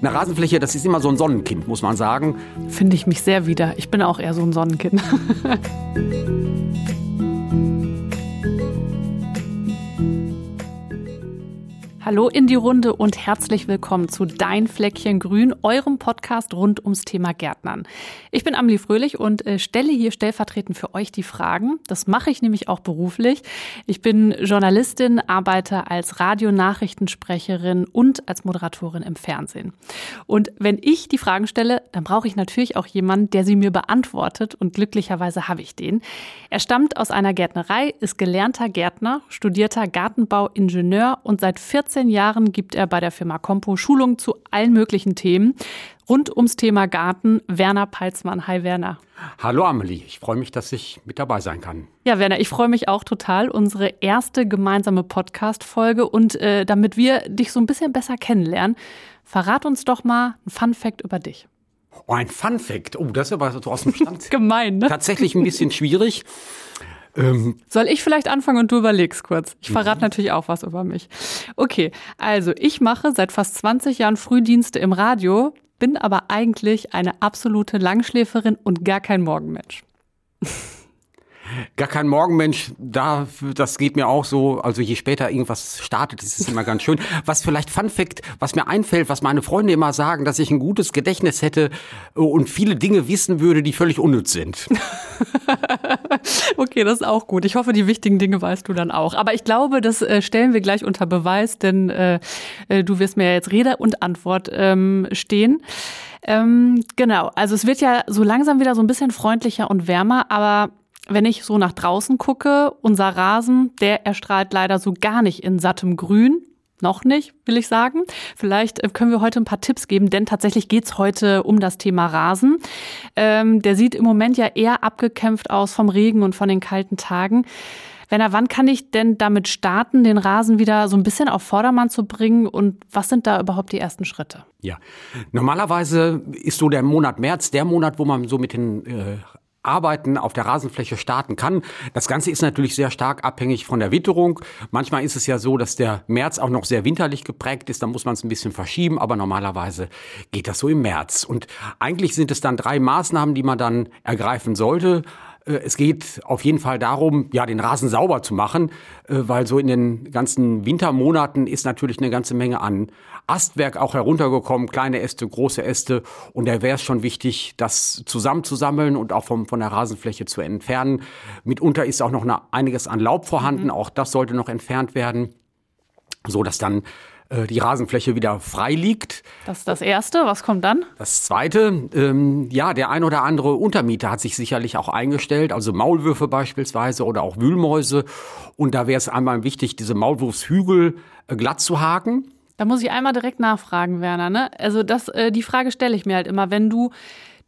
eine Rasenfläche, das ist immer so ein Sonnenkind, muss man sagen. Finde ich mich sehr wieder. Ich bin auch eher so ein Sonnenkind. Hallo in die Runde und herzlich willkommen zu Dein Fleckchen Grün, eurem Podcast rund ums Thema Gärtnern. Ich bin Amelie Fröhlich und äh, stelle hier stellvertretend für euch die Fragen. Das mache ich nämlich auch beruflich. Ich bin Journalistin, arbeite als Radionachrichtensprecherin und als Moderatorin im Fernsehen. Und wenn ich die Fragen stelle, dann brauche ich natürlich auch jemanden, der sie mir beantwortet und glücklicherweise habe ich den. Er stammt aus einer Gärtnerei, ist gelernter Gärtner, studierter Gartenbauingenieur und seit 14 15 Jahren gibt er bei der Firma Compo Schulungen zu allen möglichen Themen. Rund ums Thema Garten, Werner Peitsmann. Hi Werner. Hallo Amelie, ich freue mich, dass ich mit dabei sein kann. Ja, Werner, ich freue mich auch total. Unsere erste gemeinsame Podcast-Folge und äh, damit wir dich so ein bisschen besser kennenlernen, verrat uns doch mal ein Fun-Fact über dich. Oh, ein Fun-Fact. Oh, das ist aber so aus dem Stand. Gemein, ne? Tatsächlich ein bisschen schwierig. Ähm, Soll ich vielleicht anfangen und du überlegst kurz? Ich verrate mhm. natürlich auch was über mich. Okay, also ich mache seit fast 20 Jahren Frühdienste im Radio, bin aber eigentlich eine absolute Langschläferin und gar kein Morgenmensch. Gar kein Morgenmensch, da, das geht mir auch so. Also je später irgendwas startet, ist es immer ganz schön. Was vielleicht Fun Fact, was mir einfällt, was meine Freunde immer sagen, dass ich ein gutes Gedächtnis hätte und viele Dinge wissen würde, die völlig unnütz sind. okay, das ist auch gut. Ich hoffe, die wichtigen Dinge weißt du dann auch. Aber ich glaube, das äh, stellen wir gleich unter Beweis, denn äh, äh, du wirst mir ja jetzt Rede und Antwort ähm, stehen. Ähm, genau, also es wird ja so langsam wieder so ein bisschen freundlicher und wärmer, aber wenn ich so nach draußen gucke, unser Rasen, der erstrahlt leider so gar nicht in sattem Grün. Noch nicht, will ich sagen. Vielleicht äh, können wir heute ein paar Tipps geben, denn tatsächlich geht's heute um das Thema Rasen. Ähm, der sieht im Moment ja eher abgekämpft aus vom Regen und von den kalten Tagen. Werner, wann kann ich denn damit starten, den Rasen wieder so ein bisschen auf Vordermann zu bringen und was sind da überhaupt die ersten Schritte? Ja, normalerweise ist so der Monat März der Monat, wo man so mit den äh, Arbeiten auf der Rasenfläche starten kann. Das Ganze ist natürlich sehr stark abhängig von der Witterung. Manchmal ist es ja so, dass der März auch noch sehr winterlich geprägt ist. Da muss man es ein bisschen verschieben, aber normalerweise geht das so im März. Und eigentlich sind es dann drei Maßnahmen, die man dann ergreifen sollte. Äh, es geht auf jeden Fall darum, ja, den Rasen sauber zu machen, äh, weil so in den ganzen Wintermonaten ist natürlich eine ganze Menge an Astwerk auch heruntergekommen, kleine Äste, große Äste. Und da wäre es schon wichtig, das zusammenzusammeln und auch vom, von der Rasenfläche zu entfernen. Mitunter ist auch noch eine, einiges an Laub vorhanden. Mhm. Auch das sollte noch entfernt werden, so dass dann äh, die Rasenfläche wieder frei liegt. Das ist das Erste. Was kommt dann? Das Zweite, ähm, ja, der ein oder andere Untermieter hat sich sicherlich auch eingestellt, also Maulwürfe beispielsweise oder auch Wühlmäuse. Und da wäre es einmal wichtig, diese Maulwurfshügel äh, glatt zu haken. Da muss ich einmal direkt nachfragen, Werner. Ne? Also das, äh, die Frage stelle ich mir halt immer, wenn du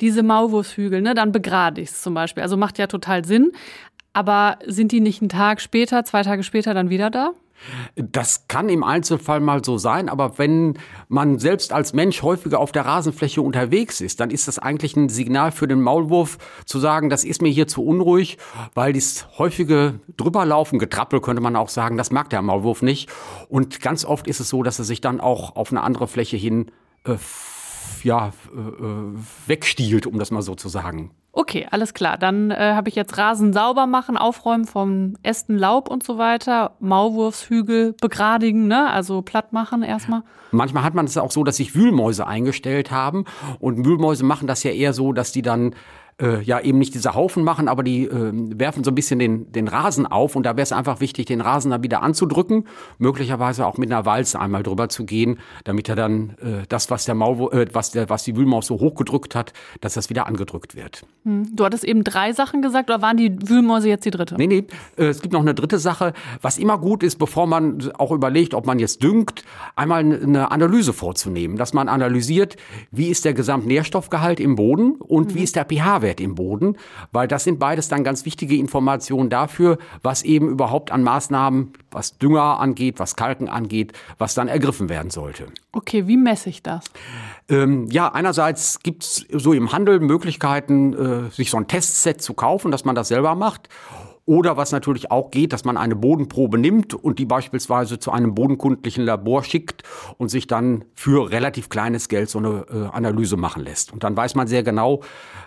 diese Maulwurfshügel, ne, dann begradigst zum Beispiel. Also macht ja total Sinn. Aber sind die nicht einen Tag später, zwei Tage später dann wieder da? Das kann im Einzelfall mal so sein, aber wenn man selbst als Mensch häufiger auf der Rasenfläche unterwegs ist, dann ist das eigentlich ein Signal für den Maulwurf zu sagen, das ist mir hier zu unruhig, weil das häufige drüberlaufen, Getrappel könnte man auch sagen, das mag der Maulwurf nicht. Und ganz oft ist es so, dass er sich dann auch auf eine andere Fläche hin äh, ja, äh, wegstiehlt, um das mal so zu sagen. Okay, alles klar. Dann äh, habe ich jetzt Rasen sauber machen, aufräumen vom Ästen, Laub und so weiter, Maulwurfshügel begradigen, ne? also platt machen erstmal. Manchmal hat man es auch so, dass sich Wühlmäuse eingestellt haben und Wühlmäuse machen das ja eher so, dass die dann äh, ja eben nicht diese Haufen machen, aber die äh, werfen so ein bisschen den, den Rasen auf und da wäre es einfach wichtig, den Rasen dann wieder anzudrücken, möglicherweise auch mit einer Walze einmal drüber zu gehen, damit er dann äh, das, was der Maul, äh, was der, was die Wühlmaus so hochgedrückt hat, dass das wieder angedrückt wird. Hm. Du hattest eben drei Sachen gesagt, oder waren die Wühlmäuse jetzt die dritte? Nee, nee, äh, es gibt noch eine dritte Sache, was immer gut ist, bevor man auch überlegt, ob man jetzt düngt, einmal eine Analyse vorzunehmen, dass man analysiert, wie ist der Gesamtnährstoffgehalt im Boden und mhm. wie ist der pH-Wert im Boden, weil das sind beides dann ganz wichtige Informationen dafür, was eben überhaupt an Maßnahmen, was Dünger angeht, was Kalken angeht, was dann ergriffen werden sollte. Okay, wie messe ich das? Ähm, ja, einerseits gibt es so im Handel Möglichkeiten, äh, sich so ein Testset zu kaufen, dass man das selber macht. Oder was natürlich auch geht, dass man eine Bodenprobe nimmt und die beispielsweise zu einem bodenkundlichen Labor schickt und sich dann für relativ kleines Geld so eine äh, Analyse machen lässt. Und dann weiß man sehr genau,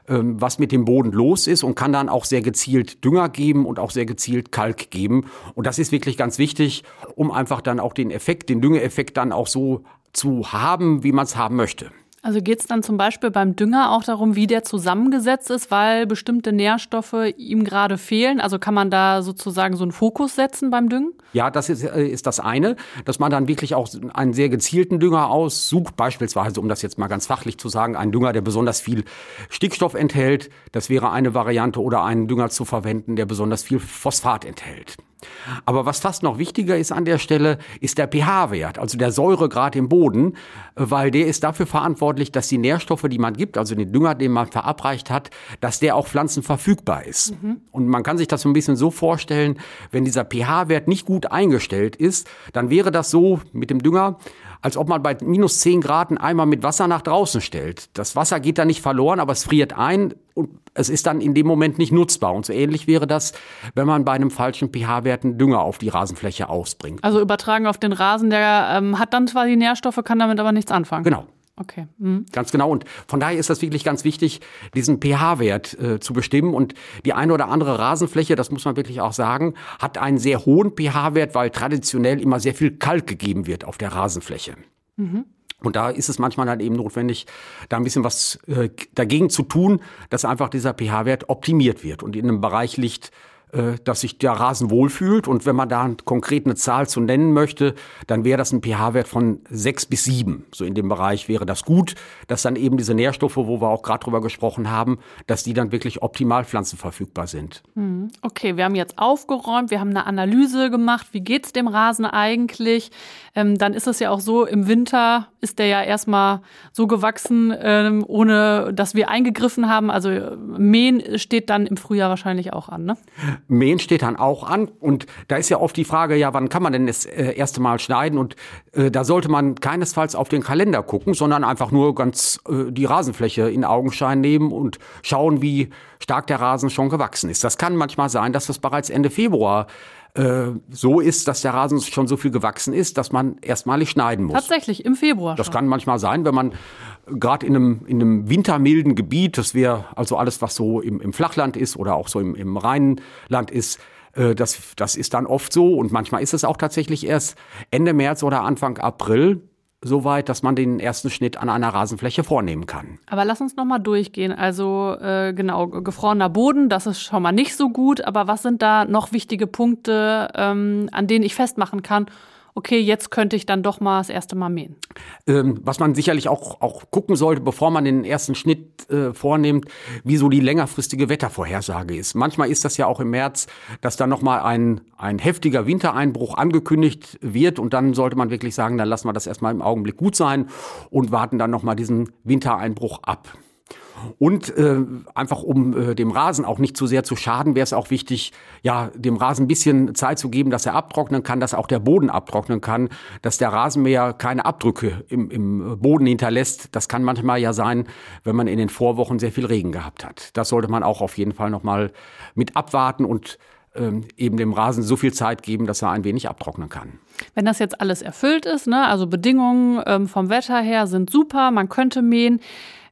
ähm, was mit dem Boden los ist und kann dann auch sehr gezielt Dünger geben und auch sehr gezielt Kalk geben. Und das ist wirklich ganz wichtig, um einfach dann auch den Effekt, den Düngeeffekt dann auch so zu haben, wie man es haben möchte. Also geht es dann zum Beispiel beim Dünger auch darum, wie der zusammengesetzt ist, weil bestimmte Nährstoffe ihm gerade fehlen? Also kann man da sozusagen so einen Fokus setzen beim Düngen? Ja, das ist, äh, ist das eine, dass man dann wirklich auch einen sehr gezielten Dünger aussucht, beispielsweise, um das jetzt mal ganz fachlich zu sagen, einen Dünger, der besonders viel Stickstoff enthält. Das wäre eine Variante oder einen Dünger zu verwenden, der besonders viel Phosphat enthält. Aber was fast noch wichtiger ist an der Stelle, ist der pH-Wert, also der Säuregrad im Boden, weil der ist dafür verantwortlich, dass die Nährstoffe, die man gibt, also den Dünger, den man verabreicht hat, dass der auch pflanzenverfügbar ist. Mhm. Und man kann sich das so ein bisschen so vorstellen, wenn dieser pH-Wert nicht gut eingestellt ist, dann wäre das so mit dem Dünger, als ob man bei minus 10 Grad einen Eimer mit Wasser nach draußen stellt. Das Wasser geht da nicht verloren, aber es friert ein und es ist dann in dem Moment nicht nutzbar. Und so ähnlich wäre das, wenn man bei einem falschen pH-Wert einen Dünger auf die Rasenfläche ausbringt. Also übertragen auf den Rasen, der ähm, hat dann zwar die Nährstoffe, kann damit aber nichts anfangen. Genau. Okay. Mhm. Ganz genau. Und von daher ist das wirklich ganz wichtig, diesen pH-Wert äh, zu bestimmen. Und die eine oder andere Rasenfläche, das muss man wirklich auch sagen, hat einen sehr hohen pH-Wert, weil traditionell immer sehr viel Kalk gegeben wird auf der Rasenfläche. Mhm. Und da ist es manchmal dann eben notwendig, da ein bisschen was äh, dagegen zu tun, dass einfach dieser pH-Wert optimiert wird und in einem Bereich liegt, dass sich der Rasen wohlfühlt. Und wenn man da konkret eine Zahl zu nennen möchte, dann wäre das ein pH-Wert von sechs bis sieben. So in dem Bereich wäre das gut, dass dann eben diese Nährstoffe, wo wir auch gerade drüber gesprochen haben, dass die dann wirklich optimal pflanzenverfügbar sind. Hm. Okay, wir haben jetzt aufgeräumt, wir haben eine Analyse gemacht, wie geht es dem Rasen eigentlich? Ähm, dann ist es ja auch so, im Winter ist der ja erstmal so gewachsen, ähm, ohne dass wir eingegriffen haben. Also Mähen steht dann im Frühjahr wahrscheinlich auch an, ne? Mähen steht dann auch an und da ist ja oft die Frage, ja, wann kann man denn das äh, erste Mal schneiden? Und äh, da sollte man keinesfalls auf den Kalender gucken, sondern einfach nur ganz äh, die Rasenfläche in Augenschein nehmen und schauen, wie stark der Rasen schon gewachsen ist. Das kann manchmal sein, dass das bereits Ende Februar äh, so ist, dass der Rasen schon so viel gewachsen ist, dass man erstmalig schneiden muss. Tatsächlich, im Februar. Das schon. kann manchmal sein, wenn man gerade in einem, in einem wintermilden Gebiet, das wäre also alles, was so im, im Flachland ist oder auch so im, im Rheinland ist, äh, das, das ist dann oft so und manchmal ist es auch tatsächlich erst Ende März oder Anfang April so weit, dass man den ersten Schnitt an einer Rasenfläche vornehmen kann. Aber lass uns noch mal durchgehen. Also äh, genau, gefrorener Boden, das ist schon mal nicht so gut. Aber was sind da noch wichtige Punkte, ähm, an denen ich festmachen kann, okay, jetzt könnte ich dann doch mal das erste Mal mähen? Ähm, was man sicherlich auch, auch gucken sollte, bevor man den ersten Schnitt äh, vornimmt, wie so die längerfristige Wettervorhersage ist. Manchmal ist das ja auch im März, dass dann nochmal ein, ein heftiger Wintereinbruch angekündigt wird und dann sollte man wirklich sagen, dann lassen wir das erstmal im Augenblick gut sein und warten dann nochmal diesen Wintereinbruch ab. Und äh, einfach um äh, dem Rasen auch nicht zu sehr zu schaden, wäre es auch wichtig, ja, dem Rasen ein bisschen Zeit zu geben, dass er abtrocknen kann, dass auch der Boden abtrocknen kann, dass der Rasenmäher keine Abdrücke im, im Boden hinterlässt. Das kann manchmal ja sein, wenn man in den Vorwochen sehr viel Regen gehabt hat. Das sollte man auch auf jeden Fall nochmal mit abwarten und ähm, eben dem Rasen so viel Zeit geben, dass er ein wenig abtrocknen kann. Wenn das jetzt alles erfüllt ist, ne, also Bedingungen ähm, vom Wetter her sind super, man könnte mähen.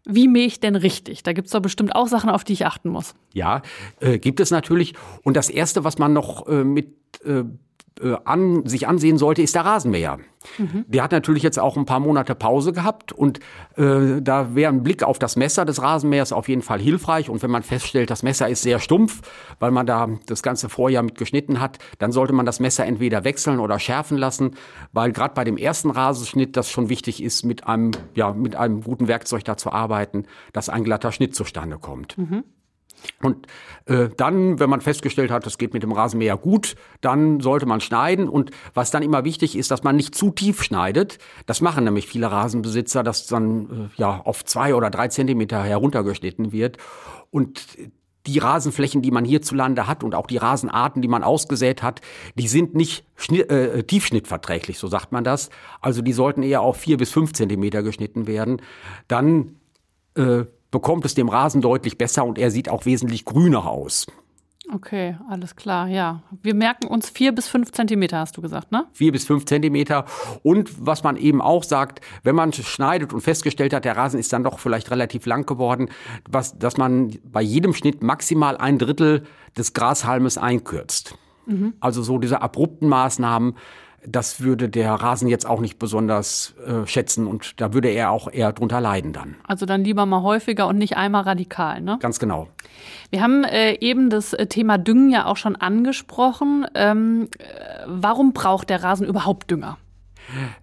Wie mähe ich denn richtig? Da gibt es doch bestimmt auch Sachen, auf die ich achten muss. Ja, äh, gibt es natürlich. Und das Erste, was man noch äh, mit äh, äh, an, sich ansehen sollte, ist der Rasenmäher. Mhm. Der hat natürlich jetzt auch ein paar Monate Pause gehabt und äh, da wäre ein Blick auf das Messer des Rasenmähers auf jeden Fall hilfreich. Und wenn man feststellt, das Messer ist sehr stumpf, weil man da das ganze Vorjahr mit geschnitten hat, dann sollte man das Messer entweder wechseln oder schärfen lassen, weil gerade bei dem ersten Rasenschnitt das schon wichtig ist, mit einem, ja, mit einem guten Werkzeug da zu arbeiten, dass ein glatter Schnitt zustande kommt. Mhm. Und äh, dann, wenn man festgestellt hat, es geht mit dem Rasenmäher gut, dann sollte man schneiden. Und was dann immer wichtig ist, dass man nicht zu tief schneidet. Das machen nämlich viele Rasenbesitzer, dass dann äh, ja auf zwei oder drei Zentimeter heruntergeschnitten wird. Und die Rasenflächen, die man hierzulande hat und auch die Rasenarten, die man ausgesät hat, die sind nicht äh, tiefschnittverträglich, so sagt man das. Also die sollten eher auf vier bis fünf Zentimeter geschnitten werden. Dann äh, bekommt es dem Rasen deutlich besser und er sieht auch wesentlich grüner aus. Okay, alles klar, ja. Wir merken uns vier bis fünf Zentimeter, hast du gesagt, ne? Vier bis fünf Zentimeter. Und was man eben auch sagt, wenn man schneidet und festgestellt hat, der Rasen ist dann doch vielleicht relativ lang geworden, was, dass man bei jedem Schnitt maximal ein Drittel des Grashalmes einkürzt. Mhm. Also so diese abrupten Maßnahmen, das würde der Rasen jetzt auch nicht besonders äh, schätzen und da würde er auch eher drunter leiden dann. Also dann lieber mal häufiger und nicht einmal radikal, ne? Ganz genau. Wir haben äh, eben das äh, Thema Düngen ja auch schon angesprochen. Ähm, äh, warum braucht der Rasen überhaupt Dünger?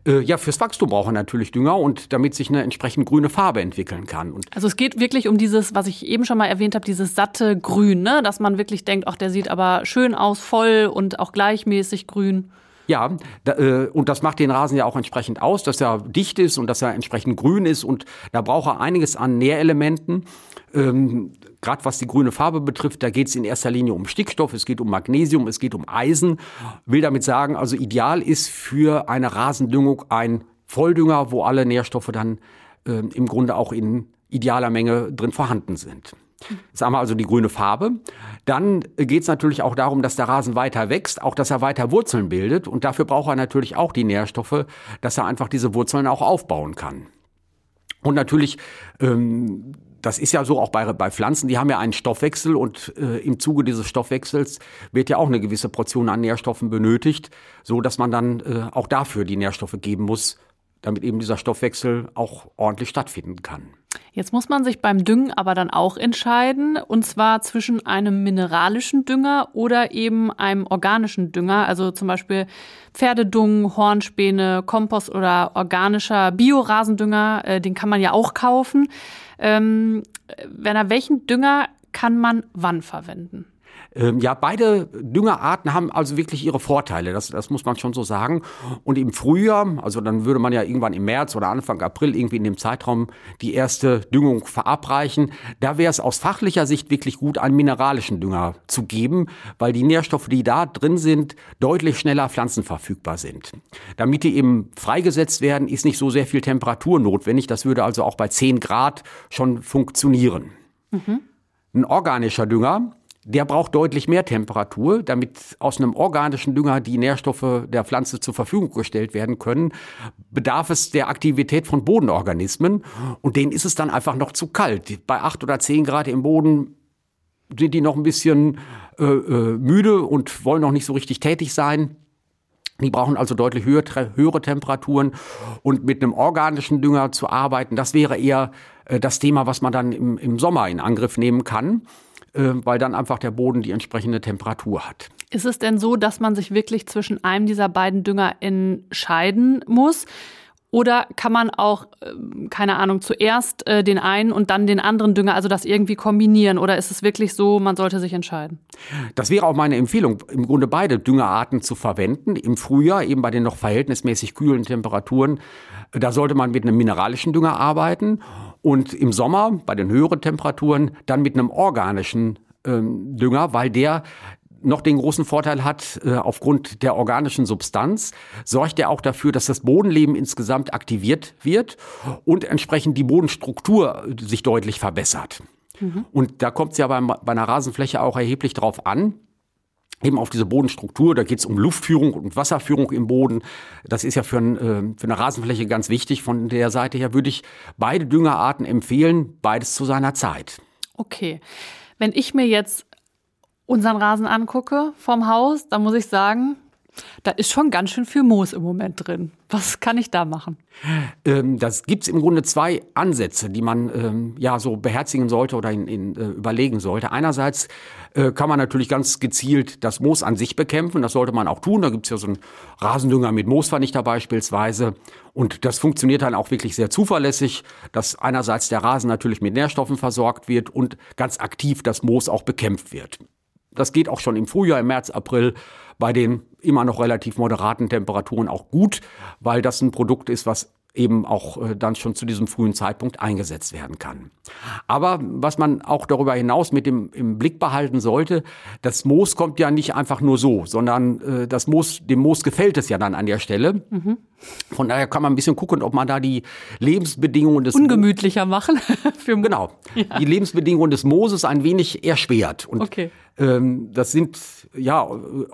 Äh, ja, fürs Wachstum braucht er natürlich Dünger und damit sich eine entsprechend grüne Farbe entwickeln kann. Und also es geht wirklich um dieses, was ich eben schon mal erwähnt habe, dieses satte Grün, ne? dass man wirklich denkt, ach, der sieht aber schön aus, voll und auch gleichmäßig grün. Ja, da, äh, und das macht den Rasen ja auch entsprechend aus, dass er dicht ist und dass er entsprechend grün ist. Und da braucht er einiges an Nährelementen. Ähm, Gerade was die grüne Farbe betrifft, da geht es in erster Linie um Stickstoff, es geht um Magnesium, es geht um Eisen. Will damit sagen, also ideal ist für eine Rasendüngung ein Volldünger, wo alle Nährstoffe dann äh, im Grunde auch in idealer Menge drin vorhanden sind. Das haben wir also die grüne Farbe. Dann geht es natürlich auch darum, dass der Rasen weiter wächst, auch dass er weiter Wurzeln bildet. Und dafür braucht er natürlich auch die Nährstoffe, dass er einfach diese Wurzeln auch aufbauen kann. Und natürlich, ähm, das ist ja so auch bei, bei Pflanzen, die haben ja einen Stoffwechsel und äh, im Zuge dieses Stoffwechsels wird ja auch eine gewisse Portion an Nährstoffen benötigt, so dass man dann äh, auch dafür die Nährstoffe geben muss, damit eben dieser Stoffwechsel auch ordentlich stattfinden kann. Jetzt muss man sich beim Düngen aber dann auch entscheiden, und zwar zwischen einem mineralischen Dünger oder eben einem organischen Dünger, also zum Beispiel Pferdedung, Hornspäne, Kompost oder organischer Biorasendünger, äh, den kann man ja auch kaufen. Ähm, Werner, welchen Dünger kann man wann verwenden? Ähm, ja, beide Düngerarten haben also wirklich ihre Vorteile, das, das muss man schon so sagen. Und im Frühjahr, also dann würde man ja irgendwann im März oder Anfang April irgendwie in dem Zeitraum die erste Düngung verabreichen. Da wäre es aus fachlicher Sicht wirklich gut, einen mineralischen Dünger zu geben, weil die Nährstoffe, die da drin sind, deutlich schneller pflanzenverfügbar sind. Damit die eben freigesetzt werden, ist nicht so sehr viel Temperatur notwendig. Das würde also auch bei 10 Grad schon funktionieren. Mhm. Ein organischer Dünger, der braucht deutlich mehr Temperatur, damit aus einem organischen Dünger die Nährstoffe der Pflanze zur Verfügung gestellt werden können, bedarf es der Aktivität von Bodenorganismen und denen ist es dann einfach noch zu kalt. Bei acht oder zehn Grad im Boden sind die noch ein bisschen äh, äh, müde und wollen noch nicht so richtig tätig sein. Die brauchen also deutlich höher, höhere Temperaturen und mit einem organischen Dünger zu arbeiten, das wäre eher äh, das Thema, was man dann im, im Sommer in Angriff nehmen kann. Äh, weil dann einfach der Boden die entsprechende Temperatur hat. Ist es denn so, dass man sich wirklich zwischen einem dieser beiden Dünger entscheiden muss? Oder kann man auch, ähm, keine Ahnung, zuerst äh, den einen und dann den anderen Dünger, also das irgendwie kombinieren? Oder ist es wirklich so, man sollte sich entscheiden? Das wäre auch meine Empfehlung, im Grunde beide Düngerarten zu verwenden. Im Frühjahr, eben bei den noch verhältnismäßig kühlen Temperaturen, da sollte man mit einem mineralischen Dünger arbeiten und im Sommer bei den höheren Temperaturen dann mit einem organischen ähm, Dünger, weil der noch den großen Vorteil hat, äh, aufgrund der organischen Substanz, sorgt er auch dafür, dass das Bodenleben insgesamt aktiviert wird und entsprechend die Bodenstruktur sich deutlich verbessert. Mhm. Und da kommt es ja bei, bei einer Rasenfläche auch erheblich drauf an, eben auf diese Bodenstruktur. Da geht es um Luftführung und Wasserführung im Boden. Das ist ja für, ein, äh, für eine Rasenfläche ganz wichtig. Von der Seite her würde ich beide Düngerarten empfehlen, beides zu seiner Zeit. Okay. Wenn ich mir jetzt unseren Rasen angucke vom Haus, dann muss ich sagen, da ist schon ganz schön viel Moos im Moment drin. Was kann ich da machen? Ähm, das gibt es im Grunde zwei Ansätze, die man ähm, ja so beherzigen sollte oder in, in, äh, überlegen sollte. Einerseits äh, kann man natürlich ganz gezielt das Moos an sich bekämpfen. Das sollte man auch tun. Da gibt es ja so einen Rasendünger mit Moosvernichter beispielsweise. Und das funktioniert dann auch wirklich sehr zuverlässig, dass einerseits der Rasen natürlich mit Nährstoffen versorgt wird und ganz aktiv das Moos auch bekämpft wird. Das geht auch schon im Frühjahr, im März, April bei den immer noch relativ moderaten Temperaturen auch gut, weil das ein Produkt ist, was eben auch äh, dann schon zu diesem frühen Zeitpunkt eingesetzt werden kann. Aber was man auch darüber hinaus mit dem im Blick behalten sollte, das Moos kommt ja nicht einfach nur so, sondern äh, das Moos, dem Moos gefällt es ja dann an der Stelle. Mhm. Von daher kann man ein bisschen gucken, ob man da die Lebensbedingungen des ungemütlicher machen. Für genau, ja. die Lebensbedingungen des Mooses ein wenig erschwert. Und okay. Ähm, das sind ja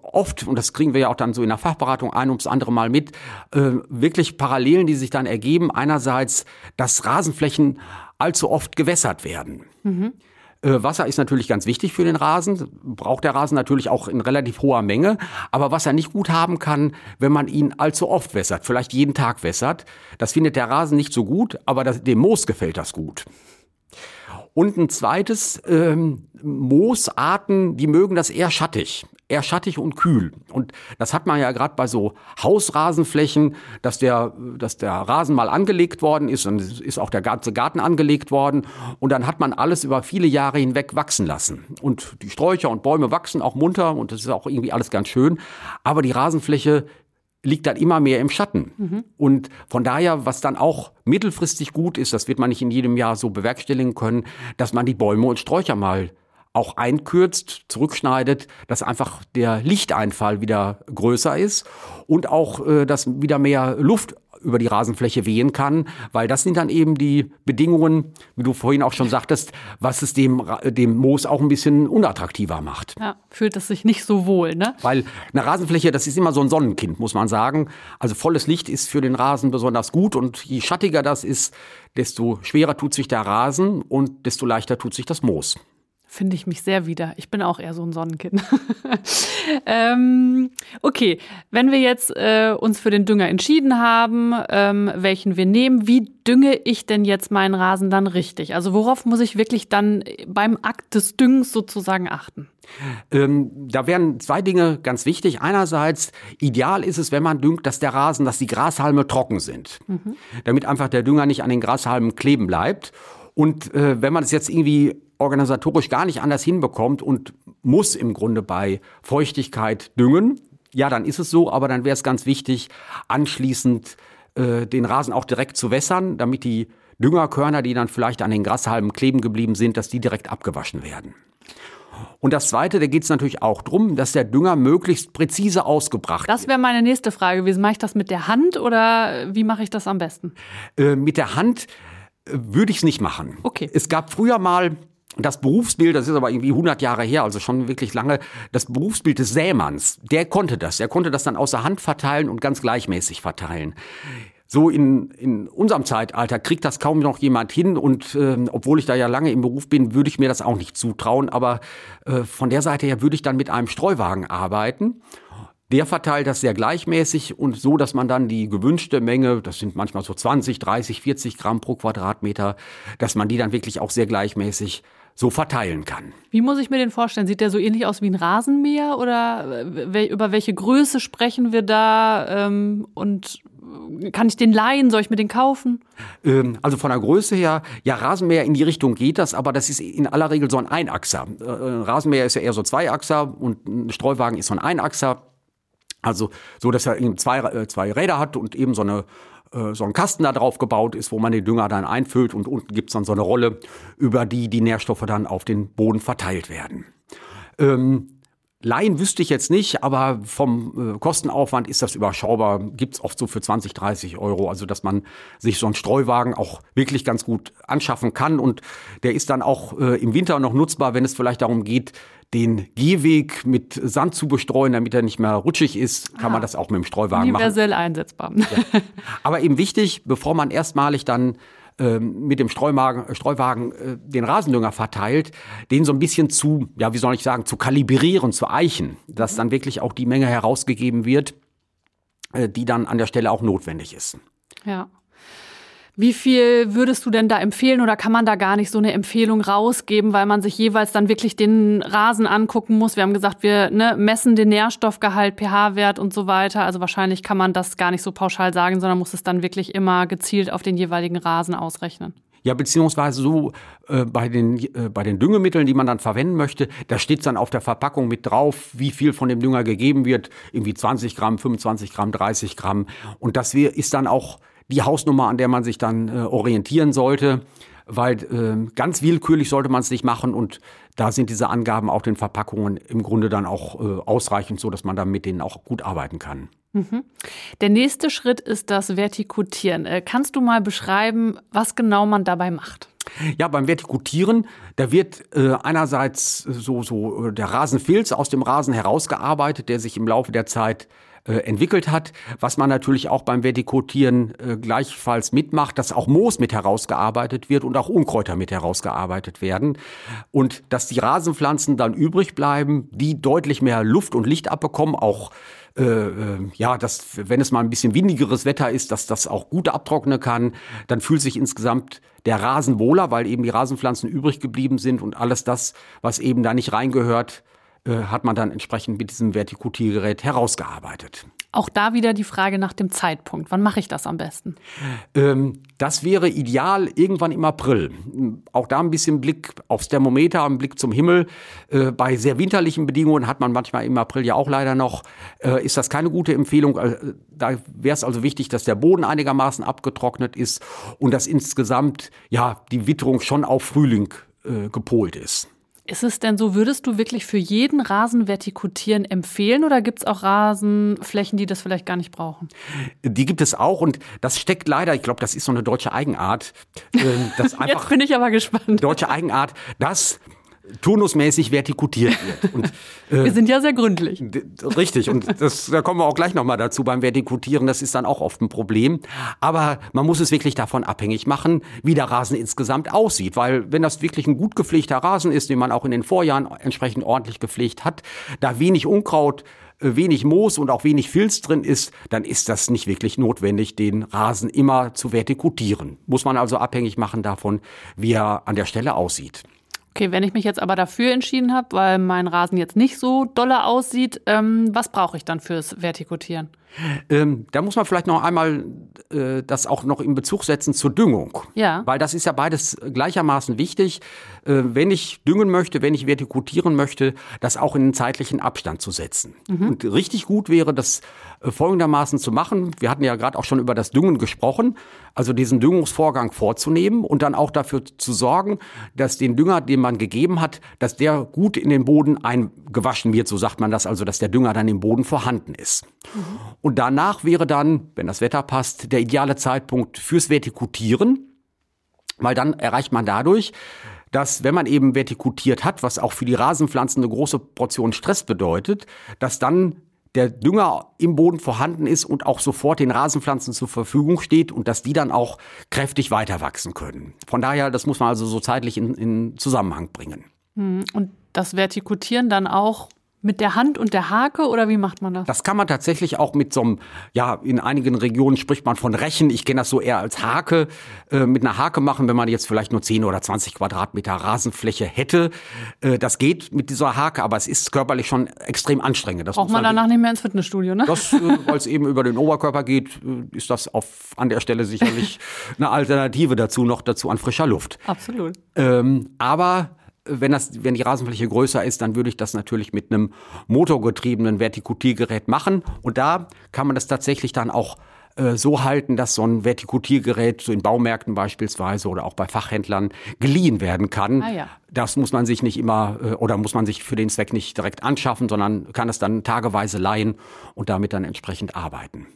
oft und das kriegen wir ja auch dann so in der Fachberatung ein ums andere Mal mit äh, wirklich Parallelen, die sich dann ergeben. Einerseits, dass Rasenflächen allzu oft gewässert werden. Mhm. Äh, Wasser ist natürlich ganz wichtig für den Rasen, braucht der Rasen natürlich auch in relativ hoher Menge. Aber was er nicht gut haben kann, wenn man ihn allzu oft wässert, vielleicht jeden Tag wässert, das findet der Rasen nicht so gut, aber das, dem Moos gefällt das gut. Und ein zweites, ähm, Moosarten, die mögen das eher schattig, eher schattig und kühl. Und das hat man ja gerade bei so Hausrasenflächen, dass der, dass der Rasen mal angelegt worden ist und ist auch der ganze Garten angelegt worden. Und dann hat man alles über viele Jahre hinweg wachsen lassen. Und die Sträucher und Bäume wachsen auch munter und das ist auch irgendwie alles ganz schön. Aber die Rasenfläche liegt dann immer mehr im Schatten. Mhm. Und von daher, was dann auch mittelfristig gut ist, das wird man nicht in jedem Jahr so bewerkstelligen können, dass man die Bäume und Sträucher mal auch einkürzt, zurückschneidet, dass einfach der Lichteinfall wieder größer ist und auch, äh, dass wieder mehr Luft über die Rasenfläche wehen kann, weil das sind dann eben die Bedingungen, wie du vorhin auch schon sagtest, was es dem, dem Moos auch ein bisschen unattraktiver macht. Ja, fühlt es sich nicht so wohl, ne? Weil eine Rasenfläche, das ist immer so ein Sonnenkind, muss man sagen. Also volles Licht ist für den Rasen besonders gut und je schattiger das ist, desto schwerer tut sich der Rasen und desto leichter tut sich das Moos finde ich mich sehr wieder. Ich bin auch eher so ein Sonnenkind. ähm, okay, wenn wir jetzt äh, uns für den Dünger entschieden haben, ähm, welchen wir nehmen, wie dünge ich denn jetzt meinen Rasen dann richtig? Also worauf muss ich wirklich dann beim Akt des Düngens sozusagen achten? Ähm, da wären zwei Dinge ganz wichtig. Einerseits, ideal ist es, wenn man düngt, dass der Rasen, dass die Grashalme trocken sind, mhm. damit einfach der Dünger nicht an den Grashalmen kleben bleibt. Und äh, wenn man es jetzt irgendwie organisatorisch gar nicht anders hinbekommt und muss im Grunde bei Feuchtigkeit düngen, ja, dann ist es so, aber dann wäre es ganz wichtig, anschließend äh, den Rasen auch direkt zu wässern, damit die Düngerkörner, die dann vielleicht an den Grashalmen kleben geblieben sind, dass die direkt abgewaschen werden. Und das Zweite, da geht es natürlich auch darum, dass der Dünger möglichst präzise ausgebracht wird. Das wäre meine nächste Frage gewesen. Mache ich das mit der Hand oder wie mache ich das am besten? Äh, mit der Hand äh, würde ich es nicht machen. Okay. Es gab früher mal das Berufsbild, das ist aber irgendwie 100 Jahre her, also schon wirklich lange, das Berufsbild des Sämanns, der konnte das. Der konnte das dann außer Hand verteilen und ganz gleichmäßig verteilen. So in, in unserem Zeitalter kriegt das kaum noch jemand hin und äh, obwohl ich da ja lange im Beruf bin, würde ich mir das auch nicht zutrauen. Aber äh, von der Seite her würde ich dann mit einem Streuwagen arbeiten. Der verteilt das sehr gleichmäßig und so, dass man dann die gewünschte Menge, das sind manchmal so 20, 30, 40 Gramm pro Quadratmeter, dass man die dann wirklich auch sehr gleichmäßig so verteilen kann. Wie muss ich mir den vorstellen? Sieht der so ähnlich aus wie ein Rasenmäher oder äh, über welche Größe sprechen wir da? Ähm, und kann ich den leihen? Soll ich mir den kaufen? Ähm, also von der Größe her, ja, Rasenmäher in die Richtung geht das, aber das ist in aller Regel so ein Einachser. Äh, Rasenmäher ist ja eher so Zweiachser und ein Streuwagen ist so ein Einachser. Also so, dass er eben zwei, äh, zwei Räder hat und eben so eine äh, so ein Kasten da drauf gebaut ist, wo man den Dünger dann einfüllt und unten gibt's dann so eine Rolle, über die die Nährstoffe dann auf den Boden verteilt werden. Ähm, Laien wüsste ich jetzt nicht, aber vom äh, Kostenaufwand ist das überschaubar. Gibt's oft so für 20, 30 Euro. Also, dass man sich so einen Streuwagen auch wirklich ganz gut anschaffen kann. Und der ist dann auch äh, im Winter noch nutzbar, wenn es vielleicht darum geht, den Gehweg mit Sand zu bestreuen, damit er nicht mehr rutschig ist, kann ah, man das auch mit dem Streuwagen universell machen. Universell einsetzbar. Ja. Aber eben wichtig, bevor man erstmalig dann ähm, mit dem Streuwagen, Streuwagen äh, den Rasendünger verteilt, den so ein bisschen zu, ja, wie soll ich sagen, zu kalibrieren, zu eichen, dass dann wirklich auch die Menge herausgegeben wird, äh, die dann an der Stelle auch notwendig ist. Ja. Wie viel würdest du denn da empfehlen oder kann man da gar nicht so eine Empfehlung rausgeben, weil man sich jeweils dann wirklich den Rasen angucken muss? Wir haben gesagt, wir ne, messen den Nährstoffgehalt, pH-Wert und so weiter. Also wahrscheinlich kann man das gar nicht so pauschal sagen, sondern muss es dann wirklich immer gezielt auf den jeweiligen Rasen ausrechnen. Ja, beziehungsweise so äh, bei, den, äh, bei den Düngemitteln, die man dann verwenden möchte, da steht dann auf der Verpackung mit drauf, wie viel von dem Dünger gegeben wird. Irgendwie 20 Gramm, 25 Gramm, 30 Gramm. Und das ist dann auch die Hausnummer, an der man sich dann äh, orientieren sollte. weil äh, ganz willkürlich sollte man es nicht machen und da sind diese Angaben auf den Verpackungen im Grunde dann auch äh, ausreichend, so dass man dann mit denen auch gut arbeiten kann. Mhm. Der nächste Schritt ist das Vertikutieren. Äh, kannst du mal beschreiben, was genau man dabei macht? Ja, beim Vertikutieren, da wird äh, einerseits so, so äh, der Rasenfilz aus dem Rasen herausgearbeitet, der sich im Laufe der Zeit äh, entwickelt hat, was man natürlich auch beim Vertikutieren äh, gleichfalls mitmacht, dass auch Moos mit herausgearbeitet wird und auch Unkräuter mit herausgearbeitet werden. Und dass die Rasenpflanzen dann übrig bleiben, die deutlich mehr Luft und Licht abbekommen, auch äh, äh, ja, dass wenn es mal ein bisschen windigeres Wetter ist, dass das auch gut abtrocknen kann, dann fühlt sich insgesamt der Rasen wohler, weil eben die Rasenpflanzen übrig geblieben sind und alles das, was eben da nicht reingehört, hat man dann entsprechend mit diesem Vertikutiergerät herausgearbeitet. Auch da wieder die Frage nach dem Zeitpunkt. Wann mache ich das am besten? Ähm, das wäre ideal irgendwann im April. Auch da ein bisschen Blick aufs Thermometer, ein Blick zum Himmel. Äh, bei sehr winterlichen Bedingungen hat man manchmal im April ja auch leider noch, äh, ist das keine gute Empfehlung. Äh, da wäre es also wichtig, dass der Boden einigermaßen abgetrocknet ist und dass insgesamt ja die Witterung schon auf Frühling äh, gepolt ist. Ist es denn so, würdest du wirklich für jeden Rasen vertikutieren empfehlen oder gibt es auch Rasenflächen, die das vielleicht gar nicht brauchen? Die gibt es auch und das steckt leider, ich glaube, das ist so eine deutsche Eigenart. Äh, das einfach Jetzt bin ich aber gespannt. Deutsche Eigenart, dass turnusmäßig vertikutiert wird. Und, äh, wir sind ja sehr gründlich. Richtig, und das, da kommen wir auch gleich nochmal dazu beim Vertikutieren, das ist dann auch oft ein Problem. Aber man muss es wirklich davon abhängig machen, wie der Rasen insgesamt aussieht. Weil wenn das wirklich ein gut gepflegter Rasen ist, den man auch in den Vorjahren entsprechend ordentlich gepflegt hat, da wenig Unkraut äh, wenig Moos und auch wenig Filz drin ist, dann ist das nicht wirklich notwendig, den Rasen immer zu vertikutieren. Muss man also abhängig machen davon, wie er an der Stelle aussieht. Okay, wenn ich mich jetzt aber dafür entschieden habe, weil mein Rasen jetzt nicht so dolle aussieht, ähm, was brauche ich dann fürs Vertikutieren? Ähm, da muss man vielleicht noch einmal äh, das auch noch in Bezug setzen zur Düngung. Ja. Weil das ist ja beides gleichermaßen wichtig. Äh, wenn ich düngen möchte, wenn ich vertikutieren möchte, das auch in einen zeitlichen Abstand zu setzen. Mhm. Und richtig gut wäre das äh, folgendermaßen zu machen. Wir hatten ja gerade auch schon über das Düngen gesprochen. Also diesen Düngungsvorgang vorzunehmen und dann auch dafür zu sorgen, dass den Dünger, den man gegeben hat, dass der gut in den Boden eingewaschen wird, so sagt man das, also dass der Dünger dann im Boden vorhanden ist. Mhm. Und danach wäre dann, wenn das Wetter passt, der ideale Zeitpunkt fürs Vertikutieren, weil dann erreicht man dadurch, dass wenn man eben vertikutiert hat, was auch für die Rasenpflanzen eine große Portion Stress bedeutet, dass dann der Dünger im Boden vorhanden ist und auch sofort den Rasenpflanzen zur Verfügung steht und dass die dann auch kräftig weiter wachsen können. Von daher, das muss man also so zeitlich in, in Zusammenhang bringen. Hm, und das Vertikutieren dann auch mit der Hand und der Hake oder wie macht man das? Das kann man tatsächlich auch mit so einem, ja, in einigen Regionen spricht man von Rechen. Ich kenne das so eher als Hake, äh, mit einer Hake machen, wenn man jetzt vielleicht nur 10 oder 20 Quadratmeter Rasenfläche hätte. Äh, das geht mit dieser Hake, aber es ist körperlich schon extrem anstrengend. Das Braucht man danach nicht mehr ins Fitnessstudio, ne? Das, äh, weil es eben über den Oberkörper geht, äh, ist das auf, an der Stelle sicherlich eine Alternative dazu, noch dazu an frischer Luft. Absolut. Ähm, aber wenn, das, wenn die Rasenfläche größer ist, dann würde ich das natürlich mit einem motorgetriebenen Vertikutiergerät machen. Und da kann man das tatsächlich dann auch äh, so halten, dass so ein Vertikutiergerät so in Baumärkten beispielsweise oder auch bei Fachhändlern geliehen werden kann. Ah, ja. Das muss man sich nicht immer äh, oder muss man sich für den Zweck nicht direkt anschaffen, sondern kann es dann tageweise leihen und damit dann entsprechend arbeiten.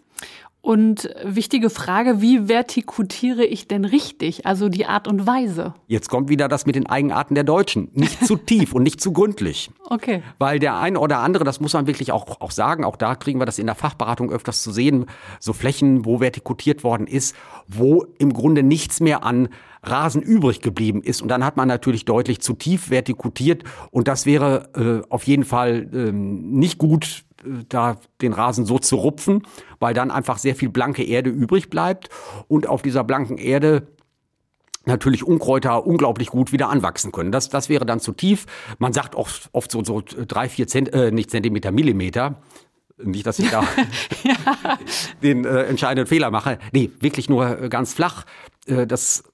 Und wichtige Frage, wie vertikutiere ich denn richtig? Also die Art und Weise. Jetzt kommt wieder das mit den Eigenarten der Deutschen. Nicht zu tief und nicht zu gründlich. Okay. Weil der eine oder andere, das muss man wirklich auch, auch sagen, auch da kriegen wir das in der Fachberatung öfters zu sehen, so Flächen, wo vertikutiert worden ist, wo im Grunde nichts mehr an Rasen übrig geblieben ist. Und dann hat man natürlich deutlich zu tief vertikutiert. Und das wäre äh, auf jeden Fall äh, nicht gut da den Rasen so zu rupfen, weil dann einfach sehr viel blanke Erde übrig bleibt und auf dieser blanken Erde natürlich Unkräuter unglaublich gut wieder anwachsen können. Das, das wäre dann zu tief. Man sagt oft, oft so, so drei, vier Zent, äh, nicht Zentimeter, Millimeter. Nicht, dass ich da ja. den äh, entscheidenden Fehler mache. Nee, wirklich nur äh, ganz flach. Äh, das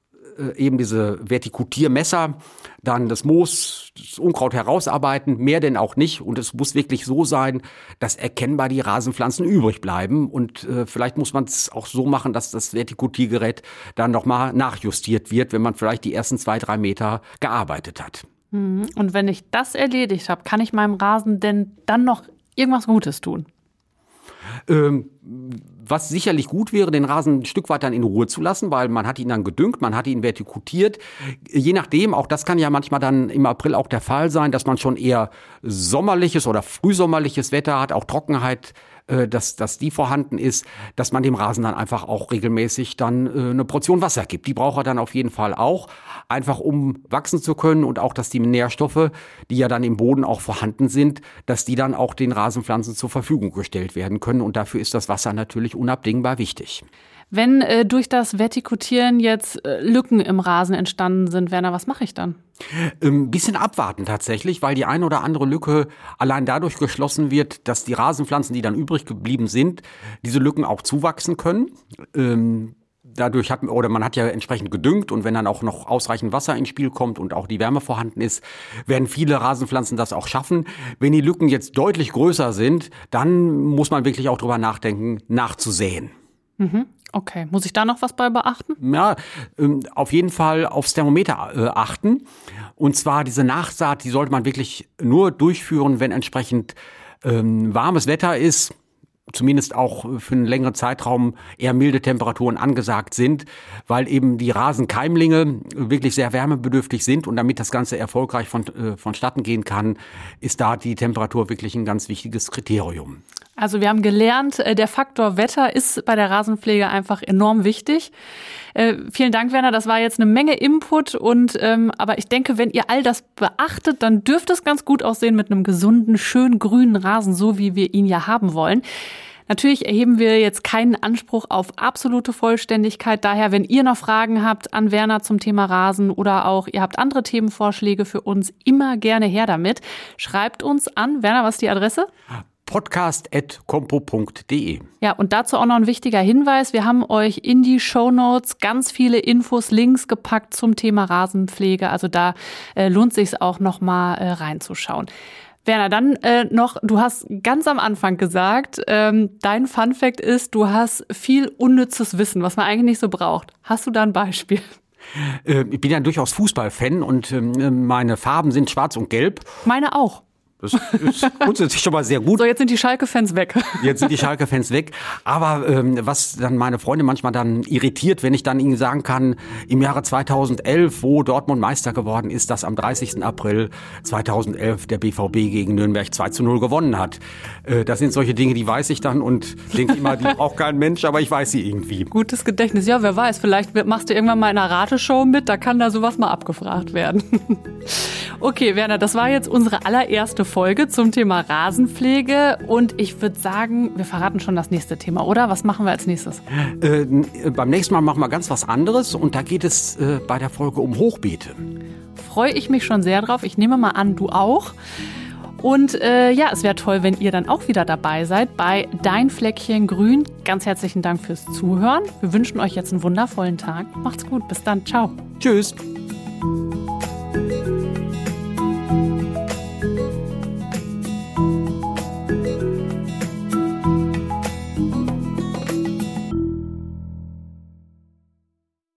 eben diese Vertikutiermesser dann das Moos, das Unkraut herausarbeiten, mehr denn auch nicht. Und es muss wirklich so sein, dass erkennbar die Rasenpflanzen übrig bleiben. Und äh, vielleicht muss man es auch so machen, dass das Vertikutiergerät dann nochmal nachjustiert wird, wenn man vielleicht die ersten zwei, drei Meter gearbeitet hat. Mhm. Und wenn ich das erledigt habe, kann ich meinem Rasen denn dann noch irgendwas Gutes tun? Ähm, was sicherlich gut wäre, den Rasen ein Stück weit dann in Ruhe zu lassen, weil man hat ihn dann gedüngt, man hat ihn vertikutiert. Je nachdem, auch das kann ja manchmal dann im April auch der Fall sein, dass man schon eher sommerliches oder frühsommerliches Wetter hat, auch Trockenheit äh, dass, dass die vorhanden ist, dass man dem Rasen dann einfach auch regelmäßig dann äh, eine Portion Wasser gibt. Die braucht er dann auf jeden Fall auch, einfach um wachsen zu können und auch, dass die Nährstoffe, die ja dann im Boden auch vorhanden sind, dass die dann auch den Rasenpflanzen zur Verfügung gestellt werden können. Und dafür ist das Wasser natürlich unabdingbar wichtig. Wenn äh, durch das Vertikutieren jetzt äh, Lücken im Rasen entstanden sind, Werner, was mache ich dann? Ein ähm, bisschen abwarten tatsächlich, weil die eine oder andere Lücke allein dadurch geschlossen wird, dass die Rasenpflanzen, die dann übrig geblieben sind, diese Lücken auch zuwachsen können. Ähm, dadurch hat oder man hat ja entsprechend gedüngt und wenn dann auch noch ausreichend Wasser ins Spiel kommt und auch die Wärme vorhanden ist, werden viele Rasenpflanzen das auch schaffen. Wenn die Lücken jetzt deutlich größer sind, dann muss man wirklich auch drüber nachdenken, nachzusäen. Mhm. Okay, muss ich da noch was bei beachten? Ja, ähm, auf jeden Fall aufs Thermometer äh, achten. Und zwar diese Nachsaat, die sollte man wirklich nur durchführen, wenn entsprechend ähm, warmes Wetter ist zumindest auch für einen längeren Zeitraum eher milde Temperaturen angesagt sind, weil eben die Rasenkeimlinge wirklich sehr wärmebedürftig sind und damit das Ganze erfolgreich von, äh, vonstatten gehen kann, ist da die Temperatur wirklich ein ganz wichtiges Kriterium. Also wir haben gelernt, äh, der Faktor Wetter ist bei der Rasenpflege einfach enorm wichtig. Äh, vielen Dank, Werner. Das war jetzt eine Menge Input und ähm, aber ich denke, wenn ihr all das beachtet, dann dürfte es ganz gut aussehen mit einem gesunden, schön grünen Rasen, so wie wir ihn ja haben wollen. Natürlich erheben wir jetzt keinen Anspruch auf absolute Vollständigkeit. Daher, wenn ihr noch Fragen habt an Werner zum Thema Rasen oder auch ihr habt andere Themenvorschläge für uns, immer gerne her damit. Schreibt uns an. Werner, was ist die Adresse? podcast.compo.de. Ja, und dazu auch noch ein wichtiger Hinweis. Wir haben euch in die Show Notes ganz viele Infos, Links gepackt zum Thema Rasenpflege. Also da äh, lohnt sich auch noch mal äh, reinzuschauen. Werner, dann äh, noch, du hast ganz am Anfang gesagt, ähm, dein Fun Fact ist, du hast viel unnützes Wissen, was man eigentlich nicht so braucht. Hast du da ein Beispiel? Äh, ich bin ja durchaus Fußballfan und ähm, meine Farben sind schwarz und gelb. Meine auch. Das ist grundsätzlich schon mal sehr gut. So, jetzt sind die Schalke-Fans weg. Jetzt sind die Schalke-Fans weg. Aber ähm, was dann meine Freunde manchmal dann irritiert, wenn ich dann ihnen sagen kann, im Jahre 2011, wo Dortmund Meister geworden ist, dass am 30. April 2011 der BVB gegen Nürnberg 2 zu 0 gewonnen hat. Äh, das sind solche Dinge, die weiß ich dann und denke immer, die braucht kein Mensch, aber ich weiß sie irgendwie. Gutes Gedächtnis. Ja, wer weiß, vielleicht machst du irgendwann mal in einer Rateshow mit, da kann da sowas mal abgefragt werden. Okay, Werner, das war jetzt unsere allererste Folge zum Thema Rasenpflege und ich würde sagen, wir verraten schon das nächste Thema, oder? Was machen wir als nächstes? Äh, beim nächsten Mal machen wir ganz was anderes und da geht es äh, bei der Folge um Hochbeete. Freue ich mich schon sehr drauf. Ich nehme mal an, du auch. Und äh, ja, es wäre toll, wenn ihr dann auch wieder dabei seid bei Dein Fleckchen Grün. Ganz herzlichen Dank fürs Zuhören. Wir wünschen euch jetzt einen wundervollen Tag. Macht's gut. Bis dann. Ciao. Tschüss.